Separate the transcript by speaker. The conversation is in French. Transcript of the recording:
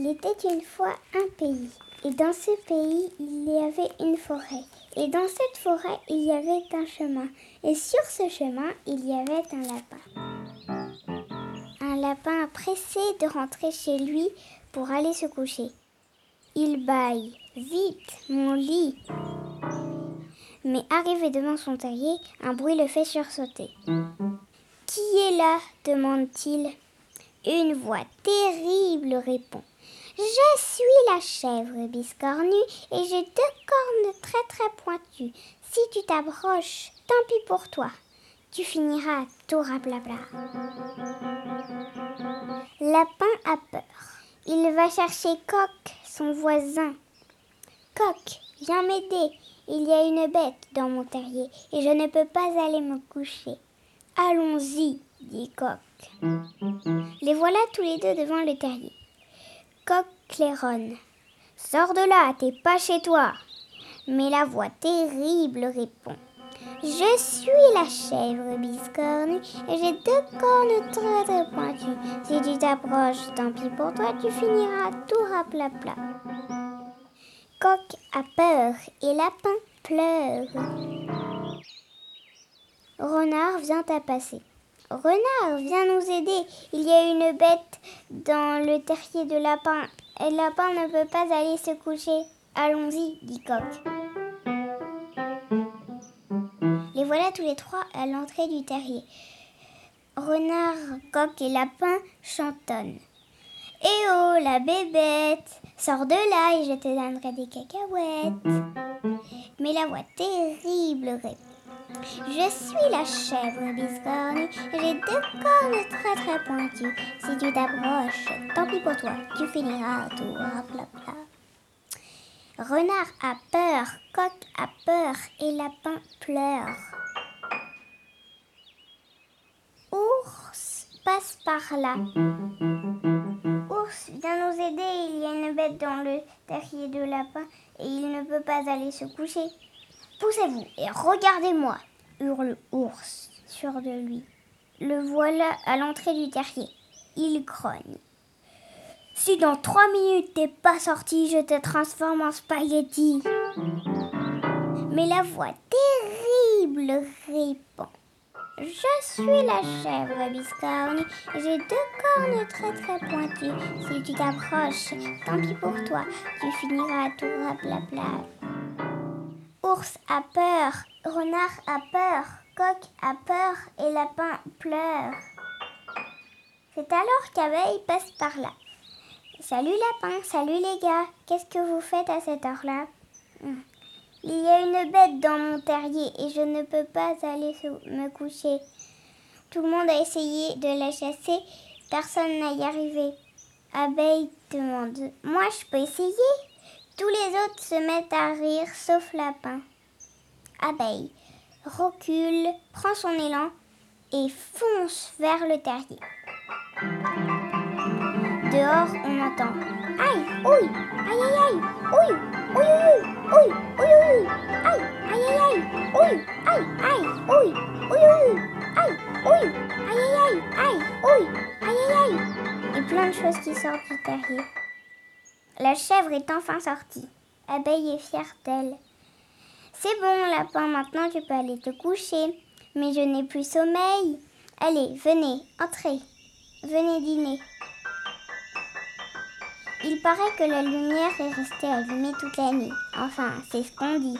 Speaker 1: Il était une fois un pays. Et dans ce pays, il y avait une forêt. Et dans cette forêt, il y avait un chemin. Et sur ce chemin, il y avait un lapin. Un lapin pressé de rentrer chez lui pour aller se coucher. Il bâille. Vite, mon lit. Mais arrivé devant son terrier, un bruit le fait sursauter. Qui est là? demande-t-il. Une voix terrible répond. Je suis la chèvre biscornue et j'ai deux cornes très très pointues. Si tu t'approches, tant pis pour toi. Tu finiras tout rablabla. Lapin a peur. Il va chercher Coq, son voisin. Coq, viens m'aider. Il y a une bête dans mon terrier et je ne peux pas aller me coucher. Allons-y, dit Coq. Les voilà tous les deux devant le terrier. Coq claironne. Sors de là, t'es pas chez toi. Mais la voix terrible répond. Je suis la chèvre biscornue et j'ai deux cornes très très pointues. Si tu t'approches, tant pis pour toi, tu finiras tout raplapla. Coq a peur et lapin pleure. Renard vient à passer. Renard, viens nous aider. Il y a une bête dans le terrier de lapin. Et lapin ne peut pas aller se coucher. Allons-y, dit Coq. Les voilà tous les trois à l'entrée du terrier. Renard, coq et lapin chantonnent. Eh oh, la bébête, sors de là et je te donnerai des cacahuètes. Mais la voix terrible répond. Je suis la chèvre biscornue, j'ai deux cornes très très pointues. Si tu t'approches, tant pis pour toi, tu finiras tout. Renard a peur, coq a peur et lapin pleure. Ours passe par là. Ours, viens nous aider, il y a une bête dans le terrier de lapin et il ne peut pas aller se coucher. Poussez-vous et regardez-moi, hurle Ours, sûr de lui. Le voilà à l'entrée du terrier. Il grogne. Si dans trois minutes t'es pas sorti, je te transforme en spaghetti. Mais la voix terrible répond. Je suis la chèvre biscornue et j'ai deux cornes très très pointues. Si tu t'approches, tant pis pour toi, tu finiras tout raplapla. Ours a peur, renard a peur, coq a peur et lapin pleure. C'est alors qu'Abeille passe par là. Salut lapin, salut les gars, qu'est-ce que vous faites à cette heure-là? Hmm. Il y a une bête dans mon terrier et je ne peux pas aller me coucher. Tout le monde a essayé de la chasser, personne n'a y arrivé. Abeille demande Moi je peux essayer? Tous les autres se mettent à rire sauf Lapin. Abeille recule, prend son élan et fonce vers le terrier. Dehors, on entend Aïe, ouille, aïe, aïe, aïe, ouille, ouille, ouille, ouille, ouille, ouille, aïe, aïe, aïe, aïe, ouille, aïe, aïe, ouille, ouille, ouille, aïe, ouille, aïe, aïe, aïe, ouille, aïe, aïe, aïe. Et plein de choses qui sortent du terrier. La chèvre est enfin sortie. Abeille est fière d'elle. C'est bon, lapin, maintenant tu peux aller te coucher. Mais je n'ai plus sommeil. Allez, venez, entrez. Venez dîner. Il paraît que la lumière est restée allumée toute la nuit. Enfin, c'est ce qu'on dit.